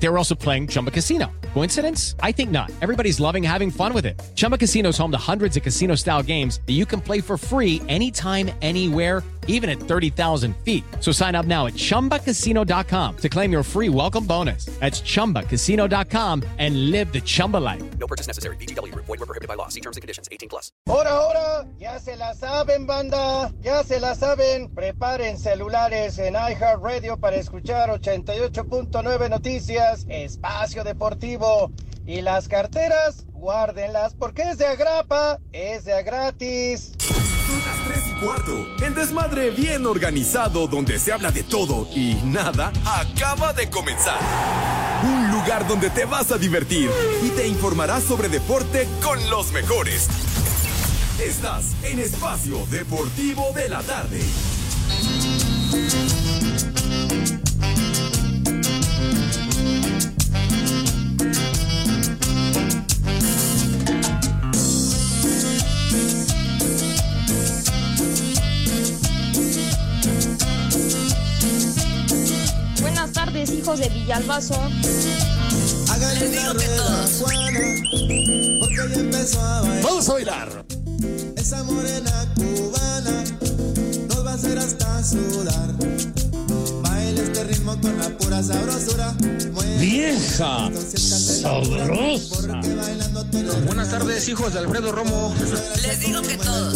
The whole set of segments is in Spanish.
They were also playing Chumba Casino. Coincidence? I think not. Everybody's loving having fun with it. Chumba Casino is home to hundreds of casino style games that you can play for free anytime, anywhere, even at 30,000 feet. So sign up now at chumbacasino.com to claim your free welcome bonus. That's chumbacasino.com and live the Chumba life. No purchase necessary. BGW. Void were prohibited by law. See terms and conditions. 18 plus. Ahora, ahora, ya se la saben, banda, ya se la saben. Preparen celulares en iHeartRadio para escuchar 88.9 Noticias, Espacio Deportivo. Y las carteras, guárdenlas porque es de agrapa, es de gratis. Son las 3 y cuarto. El desmadre bien organizado donde se habla de todo y nada acaba de comenzar. Un lugar donde te vas a divertir y te informarás sobre deporte con los mejores. Estás en Espacio Deportivo de la Tarde. Hijos de Villalbazo. Les digo que todos. Vamos a bailar. Esa morena cubana nos va a hacer hasta sudar. Baila este ritmo con la pura sabrosura. Vieja sabrosa. Buenas tardes, hijos de Alfredo Romo. Les digo que todos.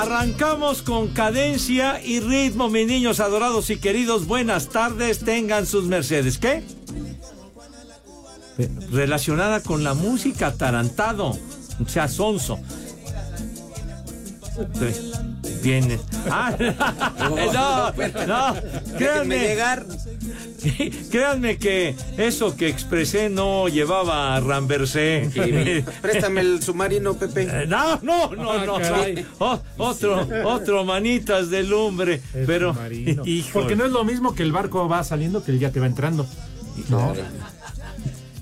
Arrancamos con cadencia y ritmo, mis niños adorados y queridos. Buenas tardes, tengan sus mercedes. ¿Qué? Relacionada con la música, atarantado, o sea, sonso. Sí, Viene. Ah, no, no, créanme. llegar. Créanme que eso que expresé no llevaba a Ramversé. Préstame el submarino, Pepe. Eh, No, no, no, no. caray. O- otro, otro manitas de lumbre. El pero, Porque no es lo mismo que el barco va saliendo que el ya que va entrando. No.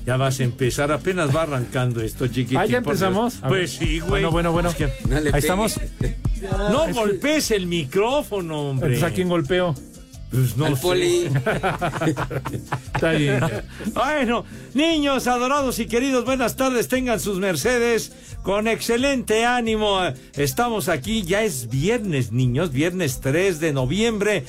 Ya vas a empezar. Apenas va arrancando esto, chiquitín. Ah, ya empezamos. Pues sí, güey. Bueno, bueno, bueno. No Ahí pegue. estamos. No golpees el micrófono, hombre. Entonces, ¿a quién golpeo? Pues no Al sé. poli. Está bien. Bueno, niños adorados y queridos, buenas tardes, tengan sus mercedes con excelente ánimo. Estamos aquí, ya es viernes, niños, viernes 3 de noviembre,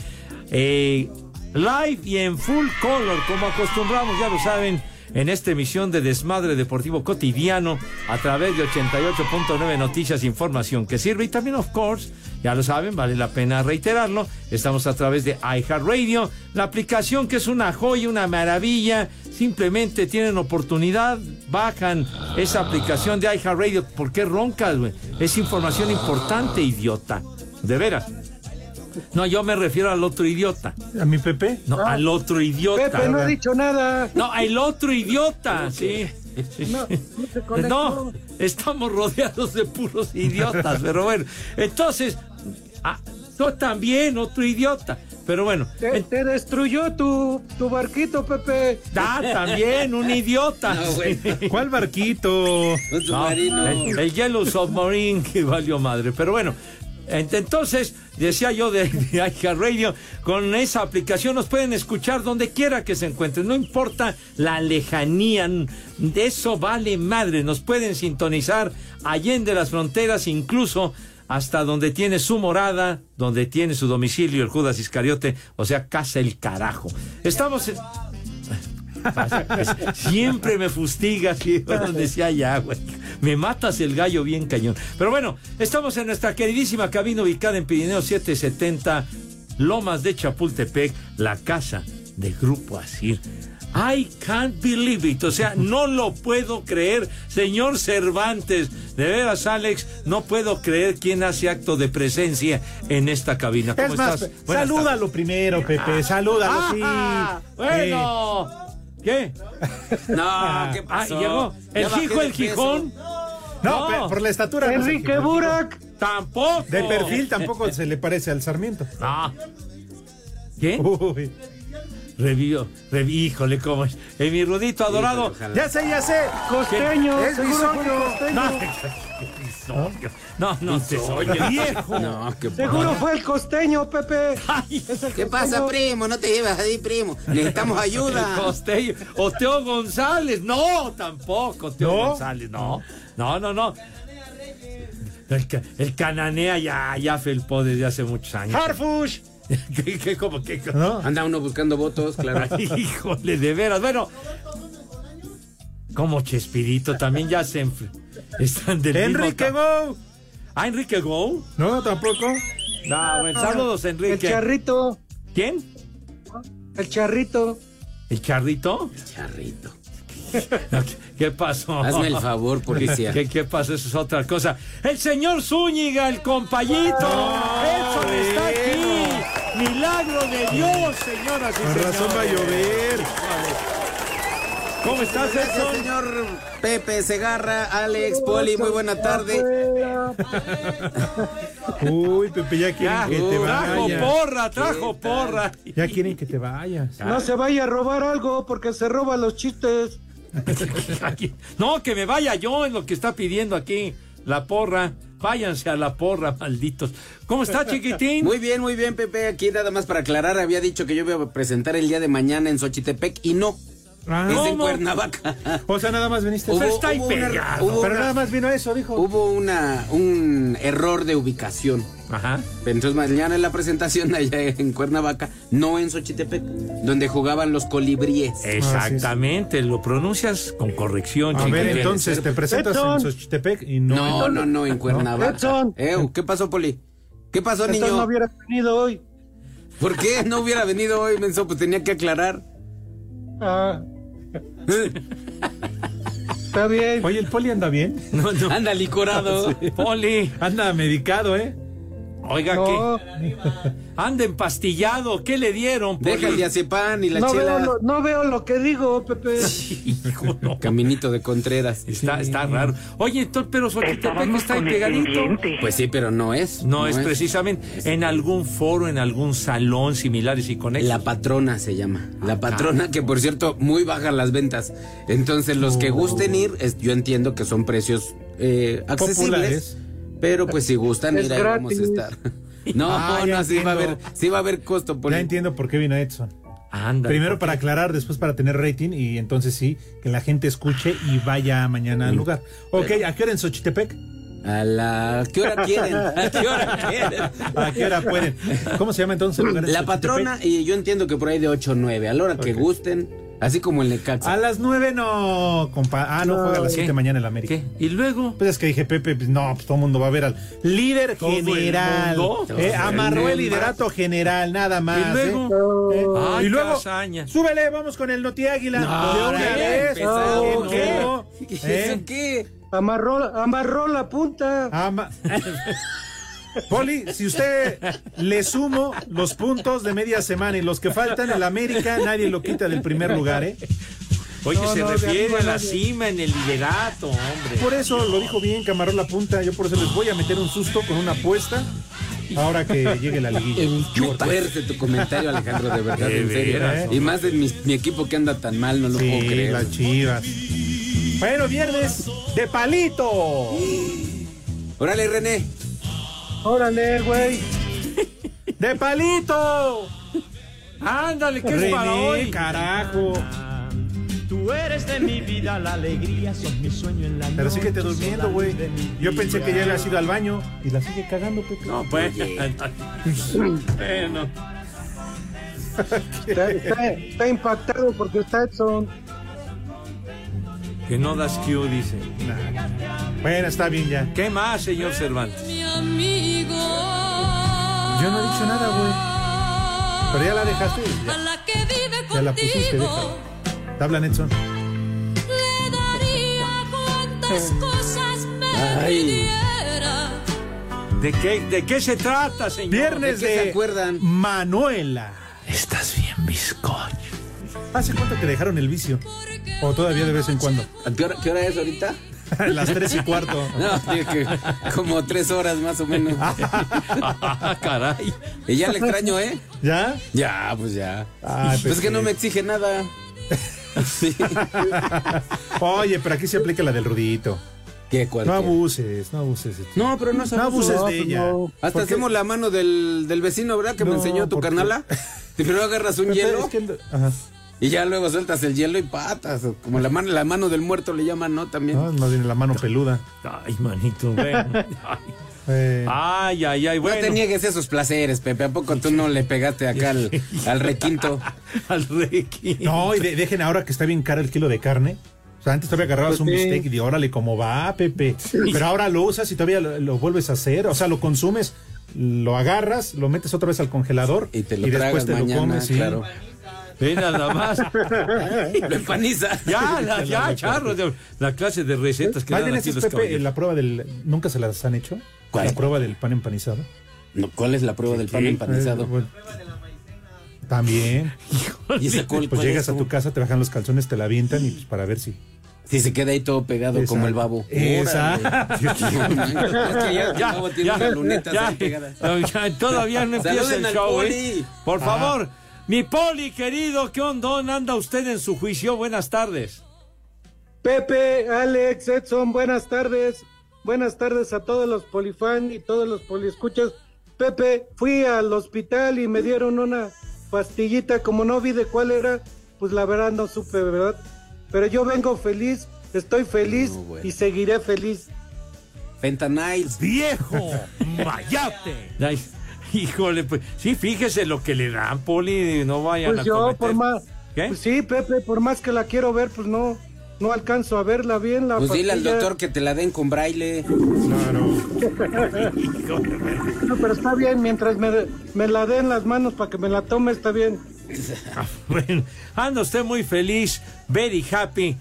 eh, live y en full color, como acostumbramos, ya lo saben, en esta emisión de Desmadre Deportivo Cotidiano a través de 88.9 Noticias, información que sirve y también, of course, ya lo saben, vale la pena reiterarlo, estamos a través de iHeartRadio, la aplicación que es una joya, una maravilla, simplemente tienen oportunidad, bajan esa aplicación de iHeartRadio, ¿por qué roncas? Es información importante, idiota, de veras. No, yo me refiero al otro idiota. ¿A mi Pepe? No, al otro idiota. Pepe, no he dicho nada. No, el otro idiota, sí. No, no. No, estamos rodeados de puros idiotas, pero bueno. Entonces, ah, tú también, otro idiota. Pero bueno, Te, te destruyó tu, tu barquito, Pepe. da también un idiota. No. ¿Cuál barquito? Un No, submarino. el, el Yellow Submarine que valió madre. Pero bueno, entonces, decía yo de, de Radio, con esa aplicación nos pueden escuchar donde quiera que se encuentren. No importa la lejanía, de eso vale madre. Nos pueden sintonizar allende las fronteras, incluso hasta donde tiene su morada, donde tiene su domicilio el Judas Iscariote, o sea, casa el carajo. Estamos en... Siempre me fustigas sea ya, güey. Me matas el gallo bien cañón. Pero bueno, estamos en nuestra queridísima cabina ubicada en Pirineo 770, Lomas de Chapultepec, la casa de Grupo Asir. I can't believe it. O sea, no lo puedo creer. Señor Cervantes, de veras, Alex, no puedo creer quién hace acto de presencia en esta cabina. ¿Cómo Es más, estás? Buenas salúdalo primero, Pepe. Salúdalo, sí. Ah, bueno. ¿Qué? No, Ah, ¿qué pasó? llegó. Ya El hijo, el. Gijón. No, No. por la estatura. no Enrique qué- Burak. Tampoco. De perfil tampoco se le parece al Sarmiento. No. ¿Qué? Uy. Revió, revi- híjole, cómo es. Eh, mi Rudito adorado. Híjole. Ya sé, ya sé. Costeño, Es fue sueño. costeño. No, no, no, te oye, viejo. No, qué Seguro fue el costeño, Pepe. Ay, Es el ¿Qué pasa, costeño. primo? No te llevas ahí, primo. Necesitamos el ayuda. costeño. O Teo González. No, tampoco, Teo ¿No? González. No, no, no, no. El, ca- el cananea ya, ya felpó desde hace muchos años. Harfush. ¿Qué, qué, cómo, qué, cómo? ¿No? Anda uno buscando votos, claro. Ay, Híjole, de veras. Bueno, como Chespirito también ya se están del mismo Enrique Go. Ah, Enrique Go. No, tampoco. No, bueno, saludos, El Enrique. charrito, ¿Quién? el charrito. ¿El charrito? Charrito. No, ¿qué- ¿Qué pasó? Hazme el favor, policía. ¿Qué, ¿Qué pasó? Eso es otra cosa. El señor Zúñiga, el compayito. Edson está aquí. Milagro de Dios, señoras y Con señores. razón va a llover. ¿Cómo estás, Edson? señor Pepe Segarra, Alex, Poli, muy buena tarde. Uy, Pepe, ya quieren Ya, que te trajo vayas. porra, trajo porra. Ya quieren que te vayas. No se vaya a robar algo porque se roba los chistes. Aquí- No, que me vaya yo en lo que está pidiendo aquí la porra. Váyanse a la porra, malditos. ¿Cómo está, chiquitín? Muy bien, muy bien, Pepe. Aquí nada más para aclarar, había dicho que yo iba a presentar el día de mañana en Xochitepec y no, Ah, es en. Cuernavaca. o sea, nada más viniste. Hubo- está ahí hubo una- pegado. hubo pero una- nada más vino eso, dijo. Hubo una, un error de ubicación. Ajá. Entonces mañana en la presentación allá en Cuernavaca, no en Xochitepec, donde jugaban los colibríes. Exactamente, lo pronuncias con corrección, A ver, entonces te presentas en. Xochitepec y no. No, no, no, en Cuernavaca. Edson. Eh, ¿Qué pasó, Poli? ¿Qué pasó, Entonces niño? no hubiera venido hoy. ¿Por qué no hubiera venido hoy, Menso? Pues tenía que aclarar. Ah, está bien. Oye, el poli anda bien. No, no. Anda licorado. Poli, Anda medicado, ¿eh? Oiga, No, que anda empastillado. ¿Qué le dieron, Poli? Deja el diazepam y la no chela. veo, lo, no veo lo que digo, Pepe. Hijo, no. Caminito de Contreras. Está, está raro. Oye, entonces, pero Xochitepec está ahí pegadito. Pues sí, pero no es. No, es precisamente en algún foro, en algún salón similares y con La patrona se llama. La patrona, que por cierto, muy bajas las ventas. Entonces, los que gusten ir, es- yo entiendo que son precios eh, accesibles. Populares. Pero pues si gustan Es ir, ahí vamos a gratis. estar. No, Ah, no, sí va a haber, sí va a haber costo por Ya entiendo por qué vino Edson. Anda. Primero para aclarar, después para tener rating y entonces sí, que la gente escuche y vaya mañana al lugar. Ok, ¿a qué hora en Xochitepec? A la ¿qué hora quieren? ¿A qué hora quieren? ¿A qué hora pueden? ¿Cómo se llama entonces el lugar? en La Xochitepec? patrona, y yo entiendo que por ahí de 8 o 9, a la hora que gusten, así como el Necaxa. A las nueve no, compa. Ah, no, juega a las ¿Qué? siete mañana en la América. ¿Qué? ¿Y luego? Pues es que dije, Pepe, pues no, pues todo el mundo va a ver al líder ¿Todo el general. Eh, amarró el el liderato general, nada más. ¿Y luego? ¿eh? Ay, y luego, casaña. súbele, vamos con el Noti Águila. No, de una vez. ¿Qué? ¿no? ¿Qué? ¿Eso ¿Eh? qué? Amarró, amarró la punta. Ama- Poli, si usted le sumo los puntos de media semana y los que faltan, el América nadie lo quita del primer lugar, ¿eh? Oye, No, se no, refiere a la nadie. cima en el liderato, hombre. Por eso lo dijo bien, amarró la punta. Yo por eso les voy a meter un susto con una apuesta ahora que llegue la liguilla. Me tuerce tu comentario, Alejandro, de verdad, De en serio. veras, Y más de mi, mi equipo que anda tan mal, no lo puedo creer. las chivas. Bueno, viernes de palito. Órale, René. Órale, güey. ¡De palito! Ándale, ¿qué es para hoy? carajo. Tú eres de mi vida, la alegría, sos mi sueño en la Pero noche, síguete sos durmiendo, güey. Yo pensé que ya vida. había ido al baño y la sigue cagando, Pepe. No, pues. bueno. Está, está- está impactado porque está Edson. Que no das Q, dice. Bueno, está bien ya. ¿Qué más, señor Cervantes? Yo no he dicho nada, güey. Pero ya la dejaste. A Ya, la que vive ya la pusiste, contigo. déjala. Te hablan, Edson. Le daría cuantas cosas me Ay. pidiera. ¿De qué, ¿De qué se trata, señor? Viernes ¿De qué de, se acuerdan? Manuela. Estás bien, bizcocho. ¿Hace cuánto que dejaron el vicio? ¿O todavía de vez en cuando? ¿A qué hora, qué hora es ahorita? Las tres y cuarto. No, que como tres horas más o menos. Ah, caray. Y ya le extraño, ¿eh? ¿Ya? Ya, pues ya. Ay, pues pues que no me exige nada. Sí. Oye, pero aquí se aplica la del rudito. ¿Qué, No abuses, no abuses. No, pero no es No abuses de ella. Hasta Porque- hacemos la mano del, del vecino, ¿verdad? Que me enseñó tu porque- carnala. Primero agarras un hielo es que el- ajá. Y ya luego sueltas el hielo y patas. o Como la mano, la mano del muerto le llaman, ¿no? También. No, más bien la mano peluda. Ay, manito, bueno. Ay, Eh, ay, ay, ay, bueno. No te niegues esos placeres, Pepe. ¿A poco tú no le pegaste acá al, al requinto? Al requi. no, y de- dejen ahora que está bien caro el kilo de carne. O sea, antes todavía agarrabas un bistec y de órale, ¿cómo va, Pepe? Pero ahora lo usas y todavía lo, lo vuelves a hacer. O sea, lo consumes, lo agarras, lo metes otra vez al congelador Y te lo después tragas te mañana, lo comes. sí. Ve nada más. Lo empaniza. Ya, la- ya, charro. de- La clase de recetas que ¿Cuál dan de aquí los Pepe, caballeros. la prueba del... ¿Nunca se las han hecho? ¿Cuál? La prueba del pan empanizado. No, ¿Cuál es la prueba del pan Sí, empanizado? eh, bueno. También. ¿Y esa cuál- Pues cuál llegas es? a tu casa, te bajan los calzones, te la avientan y pues para ver si... Si se queda ahí todo pegado como el babo. Exacto. Es que ya, Ya, babo tiene ya, unas lunetas ya, ahí pegadas. ya, todavía no empieza el show. ¿eh? Por favor, mi Poli, querido, ¿qué ondón anda usted en su juicio? Buenas tardes. Pepe, Alex, Edson, buenas tardes. Buenas tardes a todos los polifan y todos los poliescuchas. Pepe, fui al hospital y me dieron una pastillita, como no vi de cuál era, pues la verdad no supe, ¿verdad? Pero yo vengo feliz, estoy feliz No, bueno. y seguiré feliz. Fentanyl. ¡Viejo! ¡Mayate! Híjole, pues sí, fíjese lo que le dan, Poli, no vayan Pues a yo, cometer. por más, ¿Qué? pues sí, Pepe, por más que la quiero ver, pues no, no alcanzo a verla bien. La Pues dile al doctor que te la den con braille. Claro. No, pero está bien, mientras me, me la den las manos para que me la tome, está bien. Bueno, anda usted muy feliz, very happy.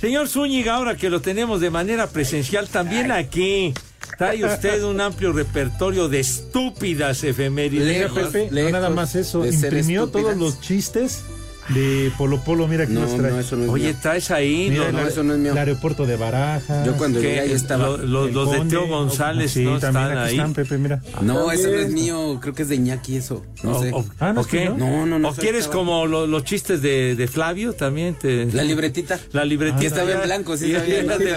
Señor Zúñiga, ahora que lo tenemos de manera presencial, también aquí trae usted un amplio repertorio de estúpidas efemérides. Lejos, Pepe, no lejos nada más eso. Imprimió todos los chistes de Polo Polo. Mira aquí No, los trae. no, eso no es Oye, mío. traes ahí Mira, no, el, eso no es mío. el aeropuerto de Baraja. Yo cuando que llegué ahí estaba. lo- lo- los de Conde, Teo González sí, no también están aquí ahí. están, Pepe, mira. No, ese no es mío. Creo que es de Iñaki eso. No O- sé. o- Ah, ¿no ¿o es qué? tuyo? No, no, no, ¿O eso quieres estaba- como lo- los chistes de, de Flavio también? Te... La libretita. La libretita. Que estaba en blanco, sí, la estaba la en blanco.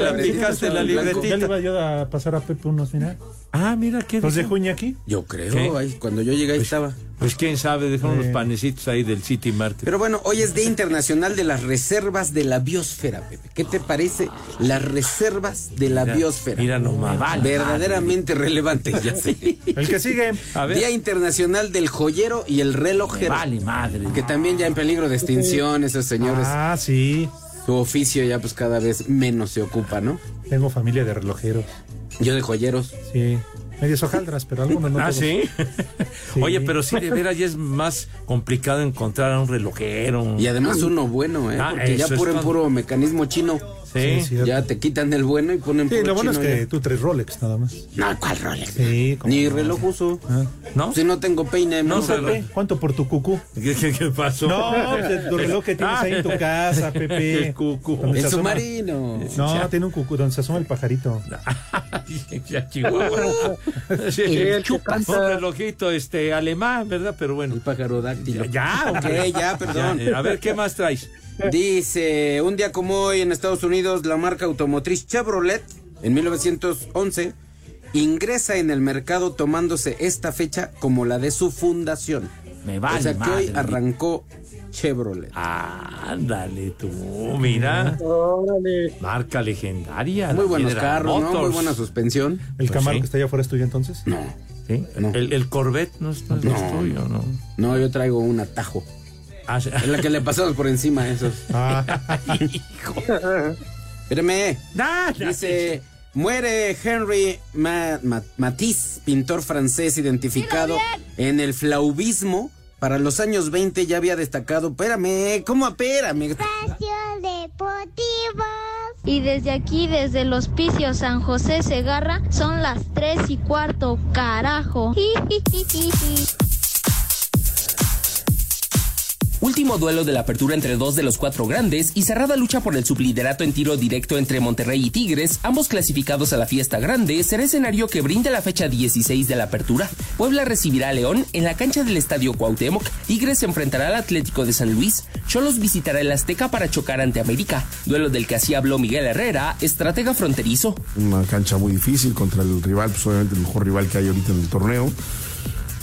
Ya le libretita. iba yo a pasar a Pepe unos, mira. Ah, mira, ¿qué Los dijo? dejo Iñaki. Yo creo. ¿Qué? ahí, cuando yo llegué ahí estaba. Pues quién sabe, dejaron Eh. unos panecitos ahí del City Market. Pero bueno, hoy es Día Internacional de las Reservas de la Biosfera, Pepe. ¿Qué te parece las reservas de la Mira, biosfera? mira nomás. Vale, Verdaderamente relevante, ya sé. El que sigue. A ver. Día Internacional del Joyero y el Relojero. Vale, madre. Que también ya en peligro de extinción, esos señores. Ah, sí. Su oficio ya pues cada vez menos se ocupa, ¿no? Tengo familia de relojeros. Yo de joyeros. Sí. Medias hojaldras, pero algunos no. Ah. ¿sí? Sí. Oye, pero sí, de veras ya es más complicado encontrar a un relojero. Y además uno bueno, ¿eh? Ah, Porque ya es puro puro mecanismo chino. Sí. Ya te quitan el bueno y ponen Sí, puro lo bueno es que ya. tú traes Rolex nada más. No, ¿cuál Rolex? Sí, Ni no. reloj uso. Ah. ¿No? Si no tengo peine, No. Pepe, ¿cuánto por tu cucú? ¿Qué, qué- qué pasó? No, pues, tu reloj que tienes ahí en tu casa, Pepe. El cucú. El submarino. No, tiene un cucú donde se asoma el pajarito. ya, Chihuahua. Sí, el chupas. Un relojito este, alemán, ¿verdad? Pero bueno. El pájaro dáctilo. Ya, Ok, hombre. ya, perdón. Ya, eh, a ver, ¿qué más traes? Dice, un día como hoy en Estados Unidos, la marca automotriz Chevrolet, en 1911, ingresa en el mercado tomándose esta fecha como la de su fundación. Me vale o sea que madre. hoy arrancó Chevrolet. Ándale tú, mira. Órale. Marca legendaria. Muy la buenos General carros, ¿no? Muy buena suspensión. ¿El Pues Camaro sí. que está allá afuera es tuyo entonces? No, ¿Sí? No. El, el Corvette no es, no es No. tuyo, ¿no? no, yo traigo un atajo. Ah. Es la que le pasamos por encima a esos. Ah, Espérame. Ah, ya. Dice, muere Henry Ma- Ma- Matisse, pintor francés identificado en el flaubismo. Para los años 20 ya había destacado. Espérame, ¿cómo espérame? Espacio Deportivo. Y desde aquí, desde el hospicio San José Segarra, son las tres y cuarto, carajo. Último duelo de la apertura entre dos de los cuatro grandes y cerrada lucha por el subliderato en tiro directo entre Monterrey y Tigres, ambos clasificados a la fiesta grande, será escenario que brinda la fecha 16 de la apertura. Puebla recibirá a León en la cancha del Estadio Cuauhtémoc, Tigres se enfrentará al Atlético de San Luis, Cholos visitará el Azteca para chocar ante América, duelo del que así habló Miguel Herrera, estratega fronterizo. Una cancha muy difícil contra el rival, pues obviamente el mejor rival que hay ahorita en el torneo.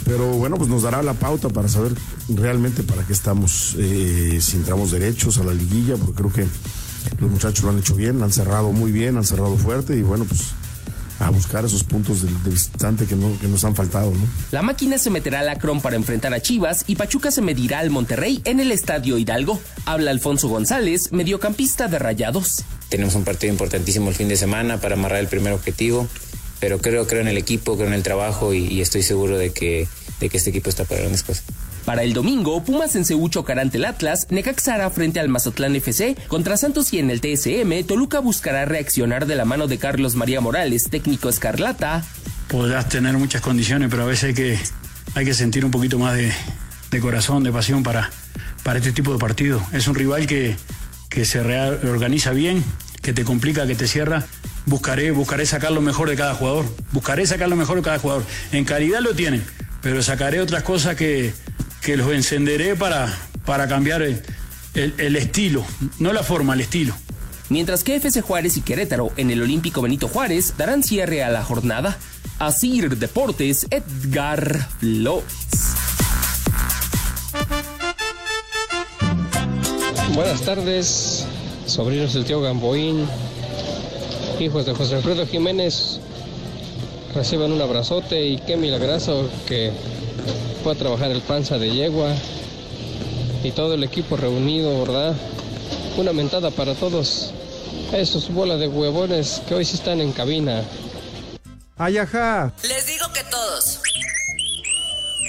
Pero bueno, pues nos dará la pauta para saber realmente para qué estamos, eh, si entramos derechos a la liguilla, porque creo que los muchachos lo han hecho bien, han cerrado muy bien, han cerrado fuerte y bueno, pues a buscar esos puntos de, de visitante que, no, que nos han faltado, ¿no? La máquina se meterá al Acron para enfrentar a Chivas y Pachuca se medirá al Monterrey en el Estadio Hidalgo. Habla Alfonso González, mediocampista de Rayados. Tenemos un partido importantísimo el fin de semana para amarrar el primer objetivo, pero creo, creo en el equipo, creo en el trabajo y, y estoy seguro de que, de que este equipo está para grandes cosas. Para el domingo, Pumas en CU chocará ante el Atlas, Necaxa hará frente al Mazatlán FC, contra Santos y en el TSM, Toluca buscará reaccionar de la mano de Carlos María Morales, técnico escarlata. Podrás tener muchas condiciones, pero a veces hay que, hay que sentir un poquito más de, de corazón, de pasión para, para este tipo de partido. Es un rival que, que se reorganiza bien, que te complica, que te cierra. Buscaré, buscaré sacar lo mejor de cada jugador. Buscaré sacar lo mejor de cada jugador. En calidad lo tienen, pero sacaré otras cosas que, que los encenderé para, para cambiar el, el, el estilo. No la forma, el estilo. Mientras que FC Juárez y Querétaro en el Olímpico Benito Juárez darán cierre a la jornada. Asir Deportes, Edgar Flores. Buenas tardes, sobrinos del tío Gamboín, hijos de José Alfredo Jiménez. Reciban un abrazote y qué milagroso que pueda trabajar el panza de yegua y todo el equipo reunido, ¿verdad? Una mentada para todos esos bolas de huevones que hoy sí están en cabina. Ayaja. Les digo que todos.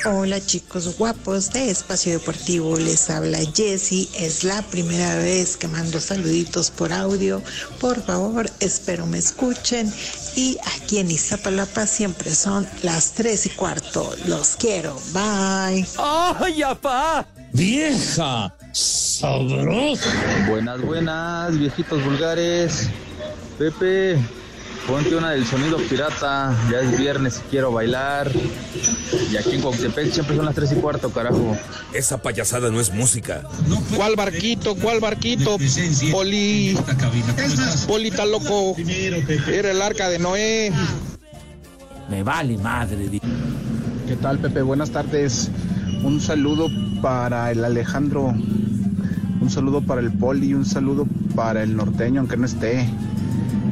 Hola chicos guapos de Espacio Deportivo, les habla Jessy, es la primera vez que mando saluditos por audio, por favor espero me escuchen y aquí en Iztapalapa siempre son las 3 y cuarto, los quiero, bye. ¡Ay, apá! ¡Vieja! ¡Sabrosa! Buenas, buenas, viejitos vulgares. Pepe, ponte una del sonido pirata. Ya es viernes y quiero bailar. Y aquí en Cuauhtémoc siempre son las 3 y cuarto, carajo. Esa payasada no es música. ¿Cuál barquito? ¿Cuál barquito? Poli. Poli está loco. Era el arca de Noé. Me vale madre. ¿Qué tal, Pepe? Buenas tardes. Un saludo para el Alejandro. Un saludo para el Poli. Un saludo para el norteño, aunque no esté.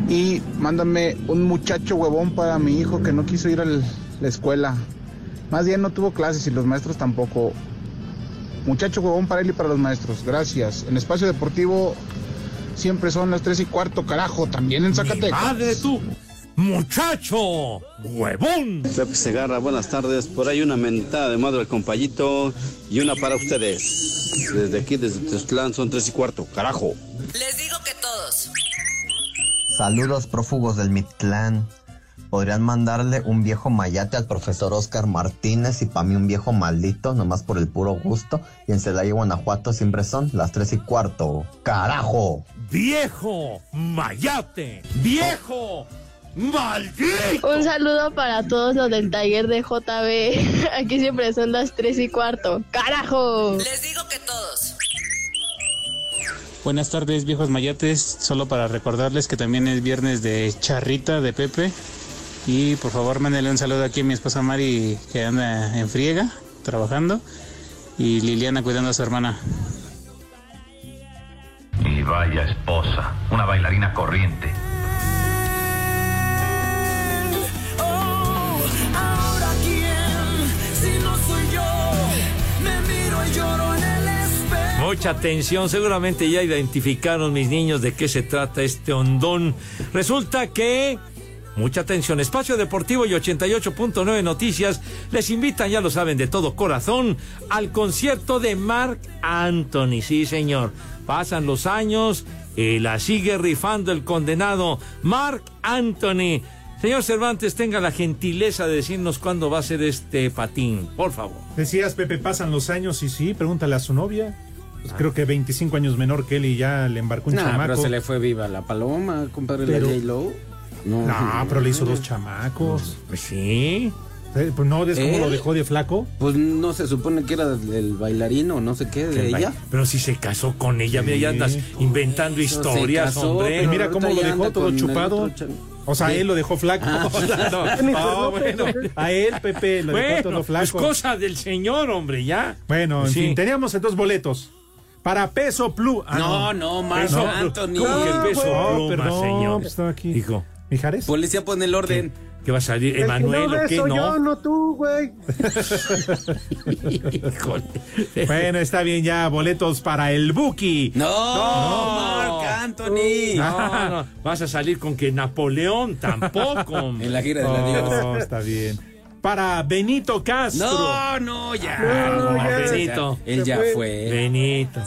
Y mándame un muchacho huevón para mi hijo que no quiso ir a la escuela. Más bien no tuvo clases y los maestros tampoco. Muchacho huevón para él y para los maestros. Gracias. En Espacio Deportivo siempre son las 3 y cuarto, carajo. También en Zacatecas. ¡Madre tú! ¡Muchacho! ¡Huevón! Pepe Segarra, buenas tardes. Por ahí una mentada de madre al compayito y una para ustedes. Desde aquí, desde Teztlán, son 3 y cuarto, carajo. Les digo que todos. Saludos prófugos del Mictlán. Podrían mandarle un viejo mayate al profesor Oscar Martínez y para mí un viejo maldito, nomás por el puro gusto. Y en Celaya, Guanajuato siempre son las tres y cuarto. ¡Carajo! ¡Viejo mayate! ¡Viejo maldito! Un saludo para todos los del taller de JB. Aquí siempre son las 3 y cuarto. ¡Carajo! Les digo que todos. Buenas tardes, viejos mayates. Solo para recordarles que también es viernes de charrita de Pepe. Y por favor, mándenle un saludo aquí a mi esposa Mari, que anda en friega, trabajando. Y Liliana cuidando a su hermana. Y vaya esposa, una bailarina corriente. Mucha atención, seguramente ya identificaron mis niños de qué se trata este hondón. Resulta que... Mucha atención, Espacio Deportivo y 88.9 Noticias les invitan, ya lo saben, de todo corazón, al concierto de Mark Anthony. Sí, señor, pasan los años y la sigue rifando el condenado Mark Anthony. Señor Cervantes, tenga la gentileza de decirnos cuándo va a ser este patín, por favor. Decías, Pepe, pasan los años y sí, pregúntale a su novia. Pues creo que 25 años menor que él y ya le embarcó un chamaco. pero se le fue viva la paloma, compadre, Pero- la J-Lo. No, pero le hizo dos chamacos. Pues sí. Pues no, ¿ves cómo ¿Eh? lo dejó de flaco? Pues no se supone que era el bailarín o no sé qué de El ella. Pero si se casó con ella, mira, ya andas inventando Eso, historias, casó, hombre. pero Mira cómo lo dejó todo chupado. O sea, ¿Qué? él lo dejó flaco. Ah. no, no, bueno, a él, Pepe, lo dejó todo Bueno, flaco. pues cosa del señor, hombre, ya. Bueno, en Pues sí. fin, teníamos entonces boletos. Para peso plus. Ah, No, no, Marc Peso Anthony. ¿Cómo que peso Oh, pluma, perdón, señor? estaba aquí. Hijo. ¿Mijares? Policía pone el orden. ¿Qué va a salir? ¿Emanuel no o qué? No. yo, no tú, güey. Híjole. Bueno, está bien ya, boletos para el Buki. No, Marc Anthony. No, no, vas a salir con que Napoleón tampoco. En la gira de la No, Dios. está bien. Para Benito Castro. No, no, ya. No, ya. Benito. Él ya fue. Benito.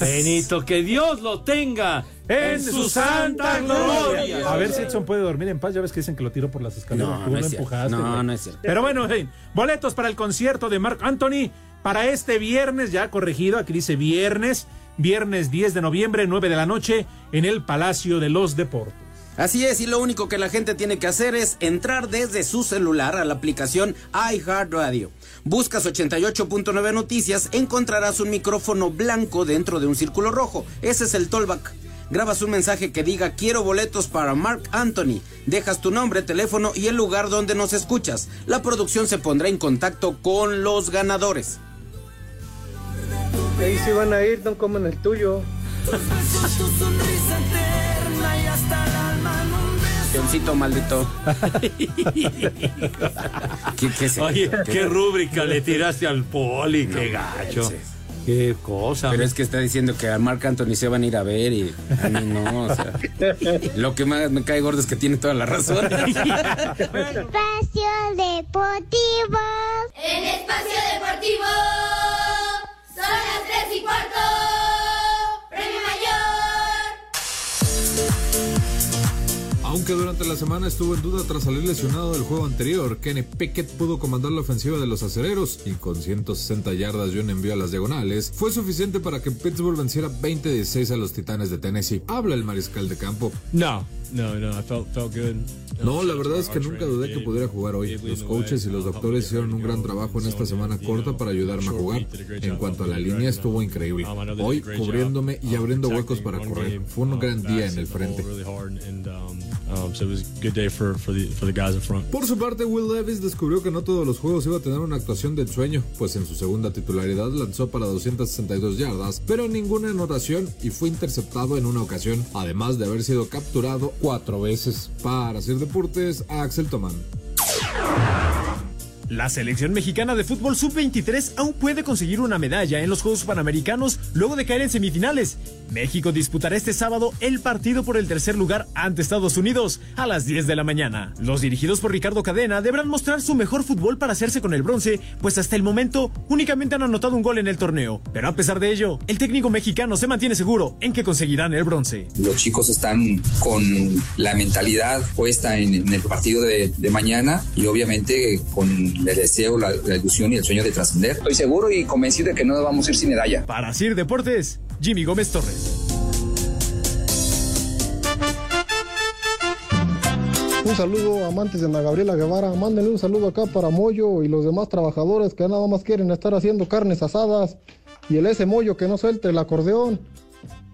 Benito, que Dios lo tenga en su santa gloria. A ver si Edson puede dormir en paz. Ya ves que dicen que lo tiró por las escaleras. No, Tú no es cierto. empujaste, No, es cierto. Pero bueno, en fin, boletos para el concierto de Marc Anthony para este viernes, ya corregido, aquí dice viernes, viernes 10 de noviembre, 9 de la noche, en el Palacio de los Deportes. Así es, y lo único que la gente tiene que hacer es entrar desde su celular a la aplicación iHeartRadio. Buscas 88.9 Noticias, encontrarás un micrófono blanco dentro de un círculo rojo. Ese es el tollback. Grabas un mensaje que diga quiero boletos para Mark Anthony. Dejas tu nombre, teléfono y el lugar donde nos escuchas. La producción se pondrá en contacto con los ganadores. Ahí sí van a ir, no comen el tuyo. Tu sonrisa eterna y hasta el Leoncito maldito. ¿Qué, qué es Oye, qué rúbrica le tiraste al poli, qué gacho. manches. Qué cosa. Pero es que está diciendo que a Marc Anthony se van a ir a ver y a mí no, o sea. Lo que más me cae gordo es que tiene toda la razón. Espacio Deportivo. En Espacio Deportivo son las 3 y cuarto. Aunque durante la semana estuvo en duda tras salir lesionado del juego anterior, Kenny Pickett pudo comandar la ofensiva de los acereros y con 160 yardas y un envío a las diagonales fue suficiente para que Pittsburgh venciera 20-16 a los Titanes de Tennessee. Habla el mariscal de campo. No, no, la verdad es que nunca dudé que pudiera jugar hoy. Los coaches y los doctores hicieron un gran trabajo en esta semana corta para ayudarme a jugar. En cuanto a la línea, estuvo increíble. Hoy, cubriéndome y abriendo huecos para correr. Fue un gran día en el frente. Por su parte, Will Levis descubrió que no todos los juegos iba a tener una actuación de ensueño, pues en su segunda titularidad lanzó para 262 yardas, pero ninguna anotación y fue interceptado en una ocasión, además de haber sido capturado cuatro veces. Para hacer deportes, Axel Tomán. La selección mexicana de fútbol sub-23 aún puede conseguir una medalla en los Juegos Panamericanos luego de caer en semifinales. México disputará este sábado el partido por el tercer lugar ante Estados Unidos a las 10 de la mañana. Los dirigidos por Ricardo Cadena deberán mostrar su mejor fútbol para hacerse con el bronce, pues hasta el momento únicamente han anotado un gol en el torneo. Pero a pesar de ello, el técnico mexicano se mantiene seguro en que conseguirán el bronce. Los chicos están con la mentalidad puesta en, en el partido de, de mañana y obviamente con el deseo, la, la ilusión y el sueño de trascender. Estoy seguro y convencido de que no vamos a ir sin medalla. Para Sir Deportes, Jimmy Gómez Torres. Un saludo amantes de Ana Gabriela Guevara. Mándenle un saludo acá para Moyo y los demás trabajadores que nada más quieren estar haciendo carnes asadas. Y el ese Moyo que no suelte el acordeón.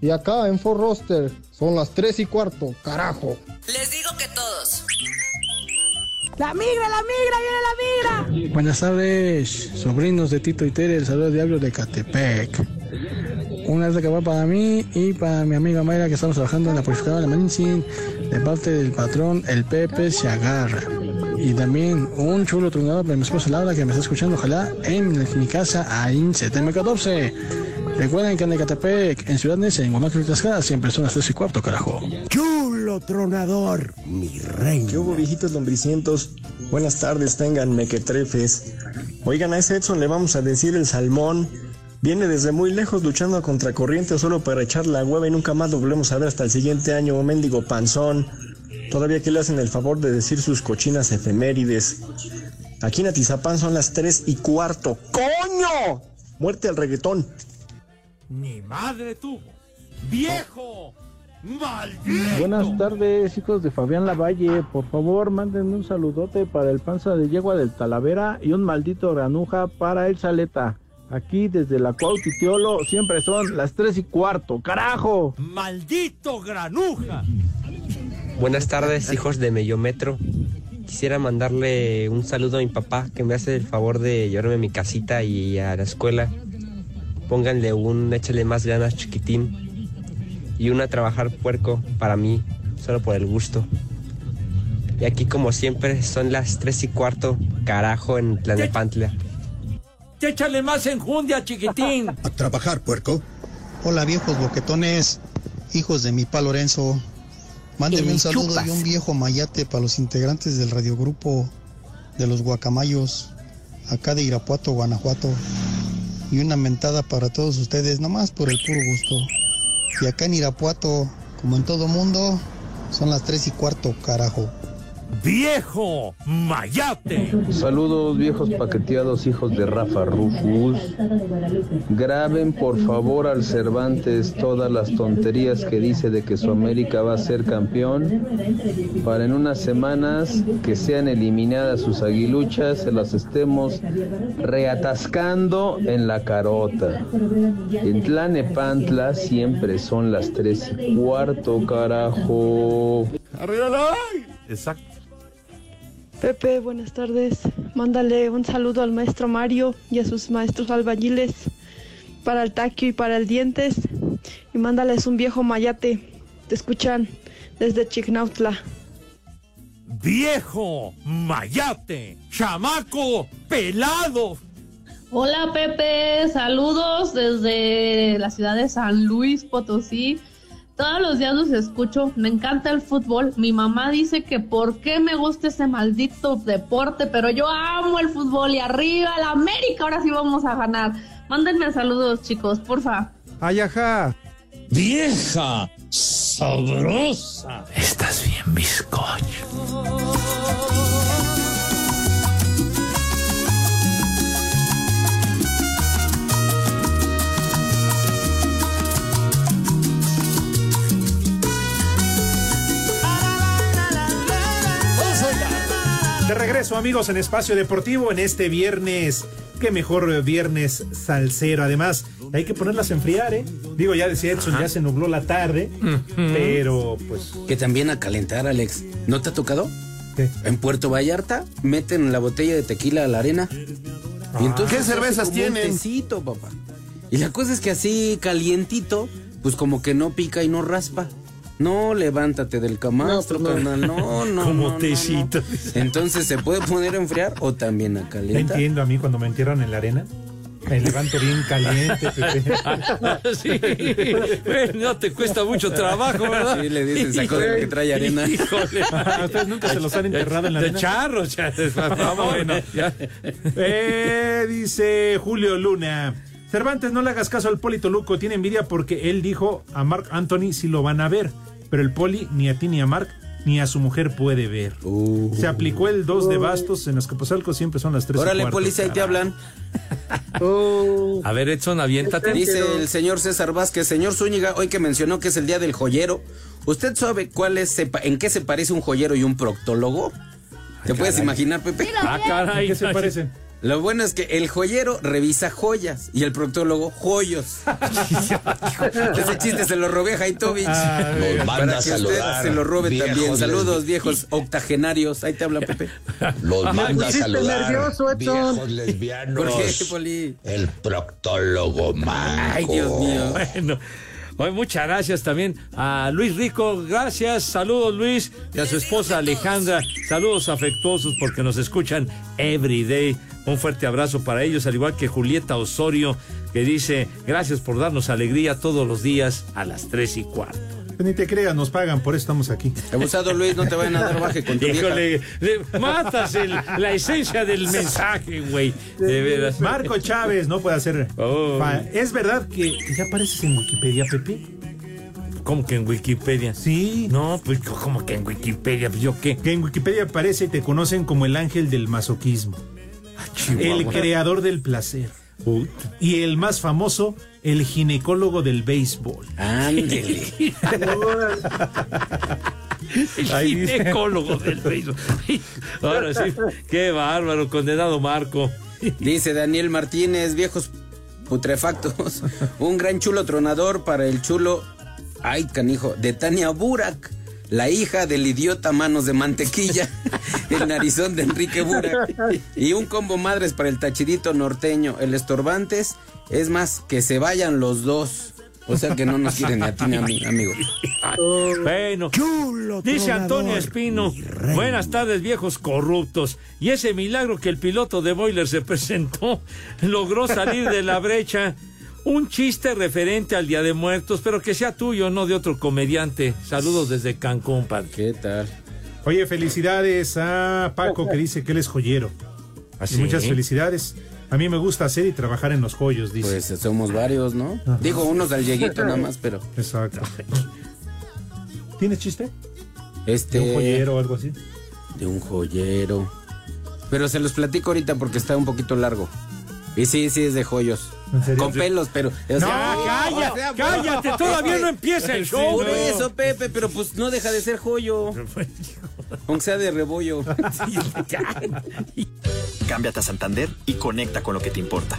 Y acá en Fort Roster son las 3 y cuarto, carajo. Les digo que todos. La migra, la migra, viene la migra. Buenas tardes, sobrinos de Tito y Tere, el saludo Diablo de Catepec. Una vez que va para mí y para mi amiga Mayra que estamos trabajando en la purificadora de Maninsin, de parte del patrón El Pepe se agarra. Y también un chulo tronador para mi esposa Laura que me está escuchando, ojalá, en mi casa ahí en CTM14. Recuerden que en Ecatepec, en Ciudad Neza, en Guanajuato y Tlaxcala, siempre son las 3 y cuarto, carajo. Chulo tronador, mi rey. ¿Qué hubo, viejitos lombricientos? Buenas tardes, tengan mequetrefes. Oigan, a ese Edson le vamos a decir el salmón. Viene desde muy lejos luchando contra corriente solo para echar la hueva y nunca más lo volvemos a ver hasta el siguiente año, mendigo panzón. Todavía que le hacen el favor de decir sus cochinas efemérides. Aquí en Atizapán son las 3 y cuarto. ¡Coño! Muerte al reggaetón. Ni madre tuvo. ¡Viejo! ¡Maldito! Buenas tardes, hijos de Fabián Lavalle. Por favor, mándenme un saludote para el panza de yegua del Talavera y un maldito granuja para el Saleta. Aquí desde la Cuautitiolo siempre son las tres y cuarto. ¡Carajo! ¡Maldito granuja! Buenas tardes, hijos de Mellometro. Quisiera mandarle un saludo a mi papá que me hace el favor de llevarme a mi casita y a la escuela. Pónganle un échale más ganas chiquitín y una trabajar puerco para mí, solo por el gusto. Y aquí como siempre son las tres y cuarto, carajo, en Tlanepantla. Échale más enjundia, chiquitín. A trabajar, puerco. Hola, viejos boquetones, hijos de mi pa Lorenzo. Mándenme un saludo y un viejo mayate para los integrantes del radiogrupo de los guacamayos, acá de Irapuato, Guanajuato. Y una mentada para todos ustedes, nomás por el puro gusto. Y acá en Irapuato, como en todo mundo, son las tres y cuarto, carajo. ¡Viejo! ¡Mayate! Saludos viejos paqueteados hijos de Rafa Rufus. Graben por favor al Cervantes todas las tonterías que dice de que su América va a ser campeón para en unas semanas que sean eliminadas sus aguiluchas se las estemos reatascando en la carota. En Tlanepantla siempre son las tres y cuarto carajo. Exacto. Pepe, buenas tardes. Mándale un saludo al maestro Mario y a sus maestros albañiles para el taquio y para el dientes. Y mándales un viejo mayate. Te escuchan desde Chignautla. ¡Viejo! ¡Mayate! ¡Chamaco! ¡Pelado! Hola Pepe, saludos desde la ciudad de San Luis Potosí. Todos los días los escucho, me encanta el fútbol. Mi mamá dice que por qué me gusta ese maldito deporte, pero yo amo el fútbol y arriba la América, ahora sí vamos a ganar. Mándenme saludos chicos, porfa. Ay, ajá. ¡Vieja! ¡Sabrosa! Estás bien, bizcocho. De regreso, amigos, en Espacio Deportivo en este viernes. Qué mejor viernes salsero. Además, hay que ponerlas a enfriar, ¿eh? Digo, ya decía Edson, ya se nubló la tarde, pero pues. Que también a calentar, Alex. ¿No te ha tocado? ¿Qué? En Puerto Vallarta meten la botella de tequila a la arena. Y entonces ¿Qué cervezas como un tienen? tecito, papá. Y la cosa es que así calientito, pues como que no pica y no raspa. No, levántate del camastro, No, pues no. carnal. No, no. Como no, tecito. no. Entonces, ¿se puede poner a enfriar o también a Ya calentar? entiendo a mí cuando me entierran en la arena. Me levanto bien caliente, Pepe. sí. No te cuesta mucho trabajo, ¿verdad? Sí, le dicen, sacó de lo que trae arena. Híjole. ¿A ustedes nunca se los han enterrado en la de arena? charros, ya. Vamos, bueno, ya. Eh, dice Julio Luna. Cervantes, no le hagas caso al Poli Toluco. Tiene envidia porque él dijo a Mark Anthony si lo van a ver. Pero el Poli ni a ti ni a Mark ni a su mujer puede ver. Se aplicó el 2 de bastos en Azcapotzalco, siempre son las 3 Órale, policía, ahí te hablan. A ver, Edson, aviéntate. Dice el señor César Vázquez, señor Zúñiga, hoy que mencionó que es el día del joyero, ¿usted sabe cuál es, sepa- en qué se parece un joyero y un proctólogo? ¿Te puedes caray. imaginar, Pepe? Ah, caray. ¿Qué se parecen? Lo bueno es que el joyero revisa joyas y el proctólogo joyos. Ese chiste se lo robé a Haitovich. Ah, Nos para manda a que usted saludar, se lo robe también. Saludos, viejos octagenarios. Ahí te habla Pepe. Los manda a saludar. nervioso. Viejos lesbianos. ¿Por qué, Poli? El proctólogo manco. Ay, Dios mío. Bueno, hoy muchas gracias también a Luis Rico, gracias, saludos Luis, y a su esposa Alejandra, saludos afectuosos porque nos escuchan every day. Un fuerte abrazo para ellos, al igual que Julieta Osorio, que dice, gracias por darnos alegría todos los días a las tres y cuarto. Ni te creas, nos pagan, por eso estamos aquí. Abusado Luis, no te vayan a dar baje con tu. Híjole, le- matas el- la esencia del mensaje, güey. De veras. Marco Chávez no puede hacer. Oh. ¿Es verdad que, ya apareces en Wikipedia, Pepe? ¿Cómo que en Wikipedia? Sí. No, pues como que en Wikipedia, pues yo qué. Que en Wikipedia aparece y te conocen como el ángel del masoquismo. el Chihuahua. creador del placer. Y el más famoso, el ginecólogo del béisbol. Ándele. El Ahí dice. ginecólogo del béisbol. Ahora sí, qué bárbaro, condenado Marco. Dice Daniel Martínez, viejos putrefactos. Un gran chulo tronador para el chulo, ay canijo, de Tania Burak, la hija del idiota manos de mantequilla, el narizón de Enrique Burak. Y un combo madres para el tachidito norteño, el estorbantes. Es más, que se vayan los dos. O sea que no nos quieren ni a ti ni a mí, amigo. Bueno, dice Antonio Espino, buenas tardes viejos corruptos. Y ese milagro que el piloto de Boiler se presentó logró salir de la brecha. Un chiste referente al Día de Muertos, pero que sea tuyo, no de otro comediante. Saludos desde Cancún, padre. ¿Qué tal? Oye, felicidades a Paco que dice que él es joyero. ¿Ah, Y sí? muchas felicidades. A mí me gusta hacer y trabajar en los joyos, dice. Pues somos varios, ¿no? Digo, unos al lleguito nada más, pero. Exacto. ¿Tienes chiste? Este. De un joyero o algo así. De un joyero. Pero se los platico ahorita porque está un poquito largo. Y sí, sí, es de joyos. Con pelos, pero. o No, sea, calla, o sea, cállate, todavía no empieza el show. Por no. eso, Pepe, pero pues no deja de ser joyo. Aunque sea de rebollo. Cámbiate a Santander y conecta con lo que te importa.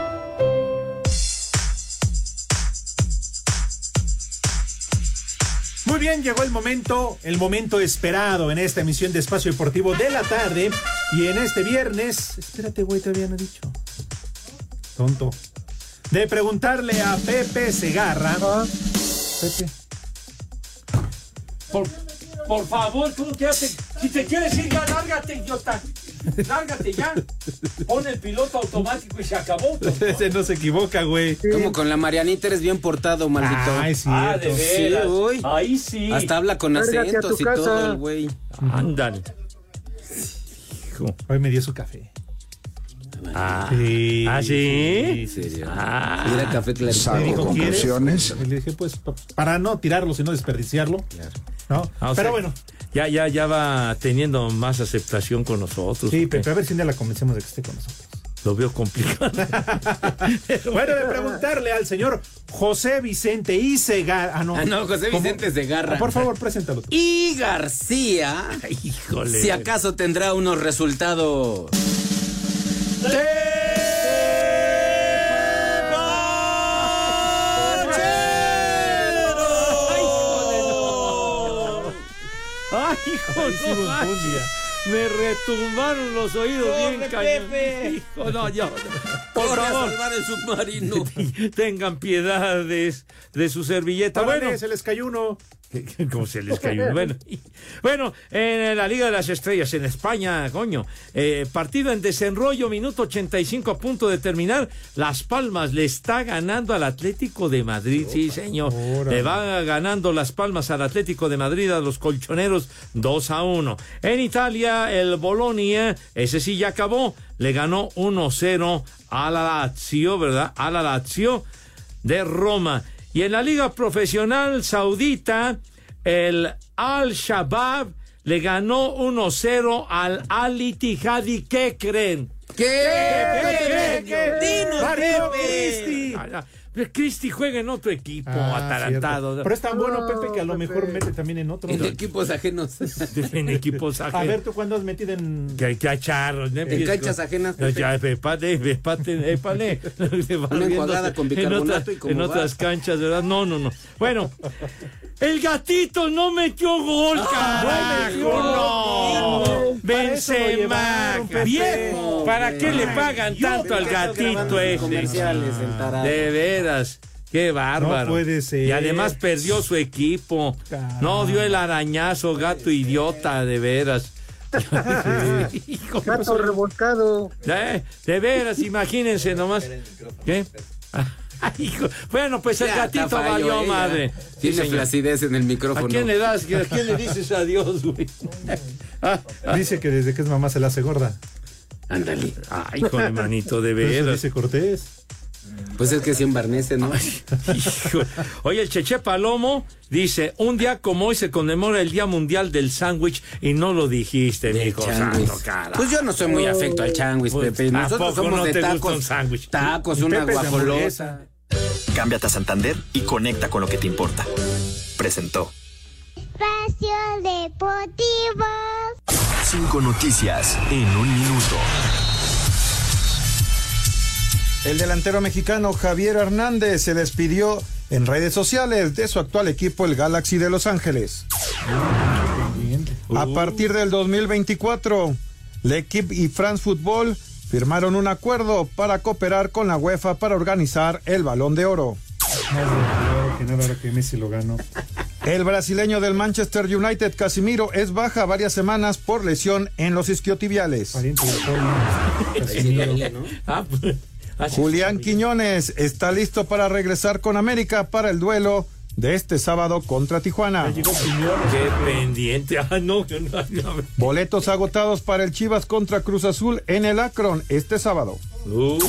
Muy bien, llegó el momento, el momento esperado en esta emisión de Espacio Deportivo de la tarde. Y en este viernes, espérate, güey, todavía no he dicho. Tonto. De preguntarle a Pepe Segarra. Pepe. Por, por favor, tú no te haces. Si te quieres ir, ya lárgate, idiota. Lárgate ya. Pon el piloto automático y se acabó. Ese no se equivoca, güey. Como con la Marianita eres bien portado, maldito. Ay, sí. Ah, de Sí, veras. uy. Ahí sí. Hasta habla con Lárgate acentos y casa. todo el güey. Ándale. Hoy me dio su café. Ah, Sí. ¿Ah, sí? Serio. Ah. Y era café clarito. Y le dije, pues, pa- para no tirarlo, sino desperdiciarlo. ¿No? Ah, Pero sea, bueno, Ya, ya, ya va teniendo más aceptación con nosotros. sí, ¿o qué? Pepe, a ver si día la convencemos de que esté con nosotros. Lo veo complicado. Bueno, de preguntarle al señor José Vicente y Segarra. Ah, no. Ah, no, José ¿Cómo? Vicente Segarra. Ah, por favor, preséntalo. tú. Y García, Híjole. si acaso tendrá unos resultados. ¡Ay, hijo! no. Me retumbaron los oídos bien cañón. Hijo, no, yo. Por Corre a favor, salvar el submarino. tengan piedad de, de su servilleta. Bueno, se les cayó uno. ¿Cómo se les cayó? Bueno, en la Liga de las Estrellas en España, coño, eh, partido en desenrollo, minuto 85 a punto de terminar. Las Palmas le está ganando al Atlético de Madrid, sí, señor. Le va ganando Las Palmas al Atlético de Madrid a los colchoneros 2 a 1. En Italia, el Bolonia, ese sí ya acabó, le ganó 1-0 a la Lazio, ¿verdad? A la Lazio de Roma. Y en la liga profesional saudita, el Al-Shabaab le ganó 1-0 al Al-Ittihad. ¿Y qué creen? ¿Qué? Dinos, Mario Pepe. Cristi. Cristi juega en otro equipo, Ah, atarantado. cierto. Pero es tan bueno, Pepe, que a lo mejor mete también en otro. En equipos ajenos. En equipos A ajenos. ver, ¿tú cuándo has metido en...? Que, que charros, ¿no? En canchas ajenas, Pepe. Ya, epate, epate, epale. Una enjuagada con en bicarbonato otras, y como en va. otras canchas, ¿verdad? No, no, no. Bueno, el gatito no metió gol, carajo. No, Benzema, viejo. ¿Para qué le pagan tanto al gatito ese? Comerciales, el tarado. De veras. Qué bárbaro. No puede ser. Y además perdió su equipo. No dio el arañazo, gato idiota, de veras. Hijo, ¿qué Gato revolcado. Eh, de veras, imagínense nomás. ¿Qué? Ay, hijo. Bueno, pues el Ya, gatito fallo, valió madre. Tiene Sí, flacidez en el micrófono. ¿A quién le das? ¿A quién le dices adiós, güey? Dice que desde que es mamá se la hace gorda. Ándale. Ay, con el manito de Eso veras. dice Cortés. Pues es que sí embarnece, ¿no? Hijo. Oye, el Cheche Palomo dice, un día como hoy se conmemora el Día Mundial del Sándwich y no lo dijiste, mijo changuis. santo, cara. Pues yo no soy muy afecto al changuis, Pues, Pepe. ¿a Nosotros poco somos no de te gusta tacos. un sándwich? Tacos, una es hamburguesa. Cámbiate a Santander y conecta con lo que te importa. Presentó. Espacio Deportivo. Cinco noticias en un minuto. El delantero mexicano Javier Hernández se despidió en redes sociales de su actual equipo, el Galaxy de Los Ángeles. A partir del 2024, L'Equipe y France Football firmaron un acuerdo para cooperar con la UEFA para organizar el Balón de Oro. Que nada ahora que Messi lo ganó. El brasileño del Manchester United, Casimiro, es baja varias semanas por lesión en los isquiotibiales. Ah, pues, así- Julián Quiñones está listo para regresar con América para el duelo de este sábado contra Tijuana. Qué pendiente. Ah, no, yo no, no. Boletos agotados para el Chivas contra Cruz Azul en el Akron este sábado. Uh.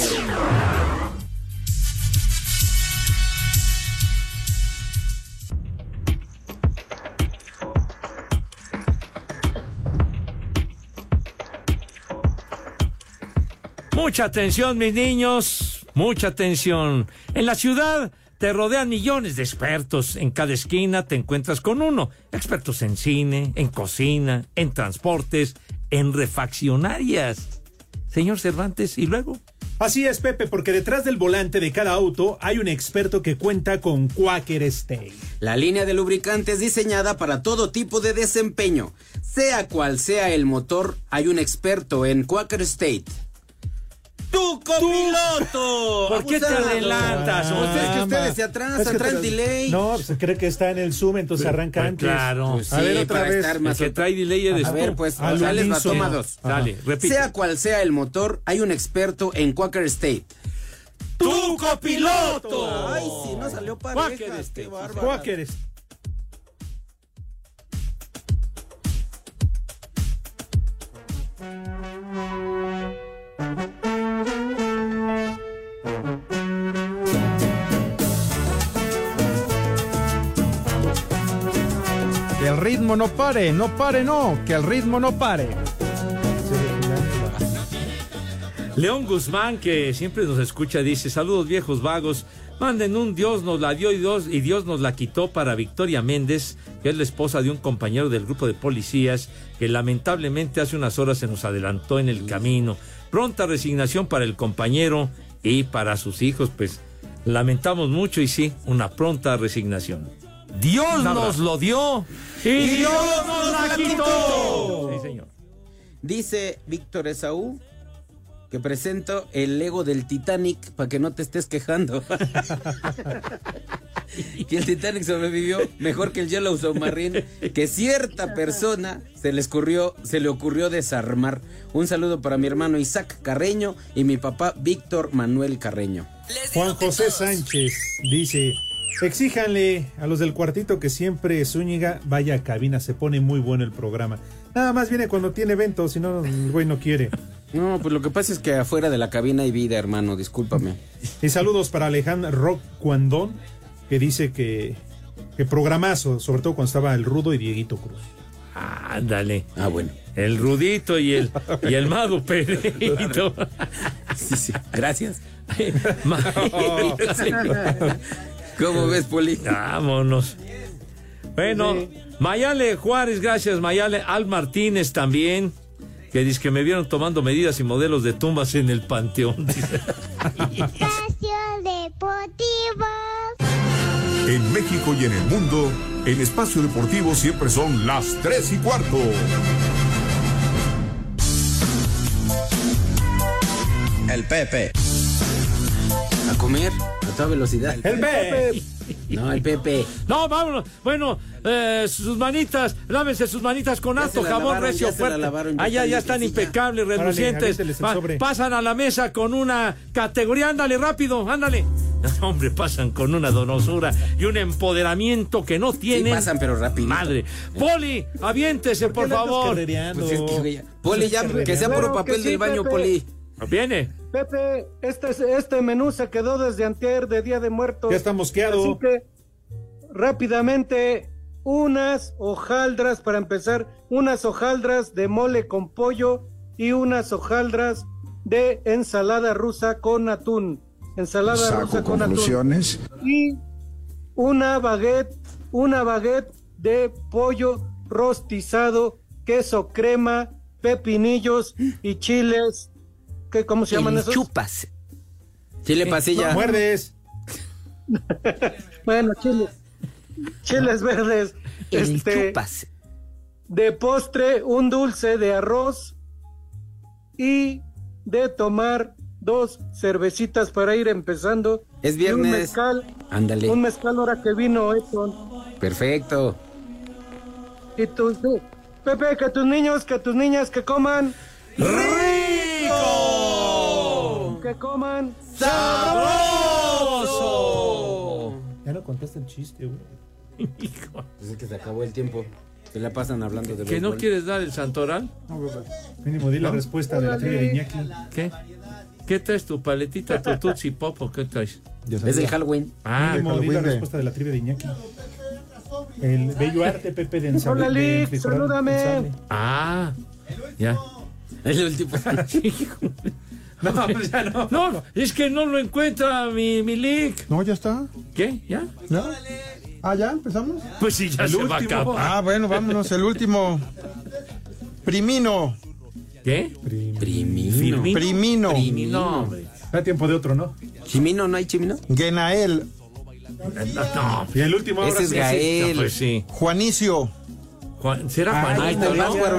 Mucha atención, mis niños, mucha atención. En la ciudad te rodean millones de expertos. En cada esquina te encuentras con uno. Expertos en cine, en cocina, en transportes, en refaccionarias. Señor Cervantes, ¿y luego? Así es, Pepe, porque detrás del volante de cada auto hay un experto que cuenta con Quaker State. La línea de lubricantes diseñada para todo tipo de desempeño. Sea cual sea el motor, hay un experto en Quaker State. ¡Tu copiloto! ¿Por qué te adelantas? Pues es que ustedes se atrasan, Es que traen te- delay. No, se cree que está en el Zoom, entonces arranca Pues antes. claro. Pues a ver, sí, otra para vez. estar más El que trae delay eres A tú. ver, pues, Al ya les va, unísono. toma dos. Dale, repite. Sea cual sea el motor, hay un experto en Quaker State. ¡Tu copiloto! Ay, sí, no salió Quaker parejas, State. qué bárbaro. Quaker State. Que ritmo no pare, no pare, no, que el ritmo no pare. León Guzmán, que siempre nos escucha, dice, saludos viejos vagos, manden un Dios nos la dio y Dios, y Dios nos la quitó para Victoria Méndez, que es la esposa de un compañero del grupo de policías, que lamentablemente hace unas horas se nos adelantó en el camino. Pronta resignación para el compañero y para sus hijos, pues lamentamos mucho y sí, una pronta resignación. Dios nos lo dio y, Dios nos la quitó. Sí, señor. Dice Víctor Esaú que presento el Lego del Titanic para que no te estés quejando. que el Titanic sobrevivió mejor que el Yellow Submarine, que cierta persona se le ocurrió, se le ocurrió desarmar. Un saludo para mi hermano Isaac Carreño y mi papá Víctor Manuel Carreño. Juan José Sánchez dice, exíjanle a los del cuartito que siempre Zúñiga vaya a cabina, se pone muy bueno el programa. Nada más viene cuando tiene eventos, si no, el güey no quiere. No, pues lo que pasa es que afuera de la cabina hay vida, hermano, discúlpame. Y saludos para Alejandro Rock Cuandón, que dice que, que programazo, sobre todo cuando estaba el Rudo y Dieguito Cruz. Ándale. Ah, bueno. El Rudito y el, y el Mago Pedrito. Sí, sí, gracias. ¿Cómo ves, Poli? Vámonos. Bueno, Mayale Juárez, gracias Mayale. Al Martínez también, que dice que me vieron tomando medidas y modelos de tumbas en el panteón. Espacio Deportivo. En México y en el mundo, el espacio deportivo siempre son las 3 y cuarto. El Pepe. A comer, toda velocidad. El Pepe. No, el Pepe. No, vámonos. Bueno, eh, sus manitas, lávense sus manitas con Ya alto jabón lavaron, recio ya fuerte. lavaron, ya Ah, ya, está ya están impecables, relucientes. sobre. pasan a la mesa con una categoría, ándale rápido, ándale. No, hombre, pasan con una donosura y un empoderamiento que no Sí, tienen. pasan, pero rápido. Madre. Poli, aviéntese, por, favor. Pues es que, güey, Poli, ya que sea puro papel sí, del baño, Pepe. Poli. Viene. Pepe, este, este menú se quedó desde antier de Día de Muertos. Ya está mosqueado. Así que, rápidamente, unas hojaldras, para empezar, unas hojaldras de mole con pollo y unas hojaldras de ensalada rusa con atún. Ensalada Saco rusa con conclusiones. atún. Y una baguette, una baguette de pollo rostizado, queso crema, pepinillos y chiles. ¿Qué, ¿Cómo se llaman esos? Chupas. Chile pasilla. Muerdes. Bueno, chiles. Chiles verdes. El Este, chupas. de postre, un dulce de arroz y de tomar dos cervecitas para ir empezando. Es Y un viernes. mezcal, Ándale. un mezcal ahora que vino Edson. Perfecto. Y tú, sí. Pepe, que tus niños, que tus niñas, que coman. ¡Rico! Que coman. ¡Sabroso! Ya no contaste el chiste, güey. Pues es que se acabó el tiempo. Se la pasan hablando de ¿Que no béisbol. quieres dar el santoral? Mínimo di la ¿No? respuesta de la trivia de Iñaki. ¿Qué? ¿Qué traes tu paletita, tu Tutsi Pop o qué traes? Es el Halloween. Ah, Mínimo di la respuesta de la trivia de Iñaki. El bello arte, Pepe, de ensable. Hola, Lick, salúdame. Ah, ya. El último. No, pues ya no. No, es que no lo encuentra mi, mi leak. No, ya está. ¿Qué? ¿Ya? ¿Ya? Ah, ya empezamos. Pues sí, ya El se va a acabar. Ah, bueno, vámonos. El último. Primino. ¿Qué? Primino. Primino. Primino, hombre. Da tiempo de otro, ¿no? ¿Chimino? ¿No hay chimino? Genael. No, Y el último ahora Ese es sí. Gael. pues sí. Juanicio. Juan- ¿Será Ah, Juanito? Ahí está el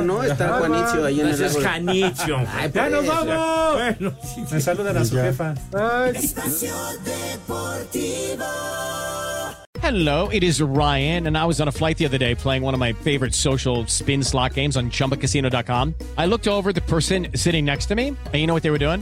no? ¿no? Está Juanicio ahí en el Ese es. Janicio. Ay, ¡Ya nos vamos! Bueno, sí, Me saludan a su Ya. jefa. Ay, Hello, it is Ryan, and I was on a flight the other day playing one of my favorite social spin slot games on chumbacasino.com. I looked over at the person sitting next to me, and you know what they were doing?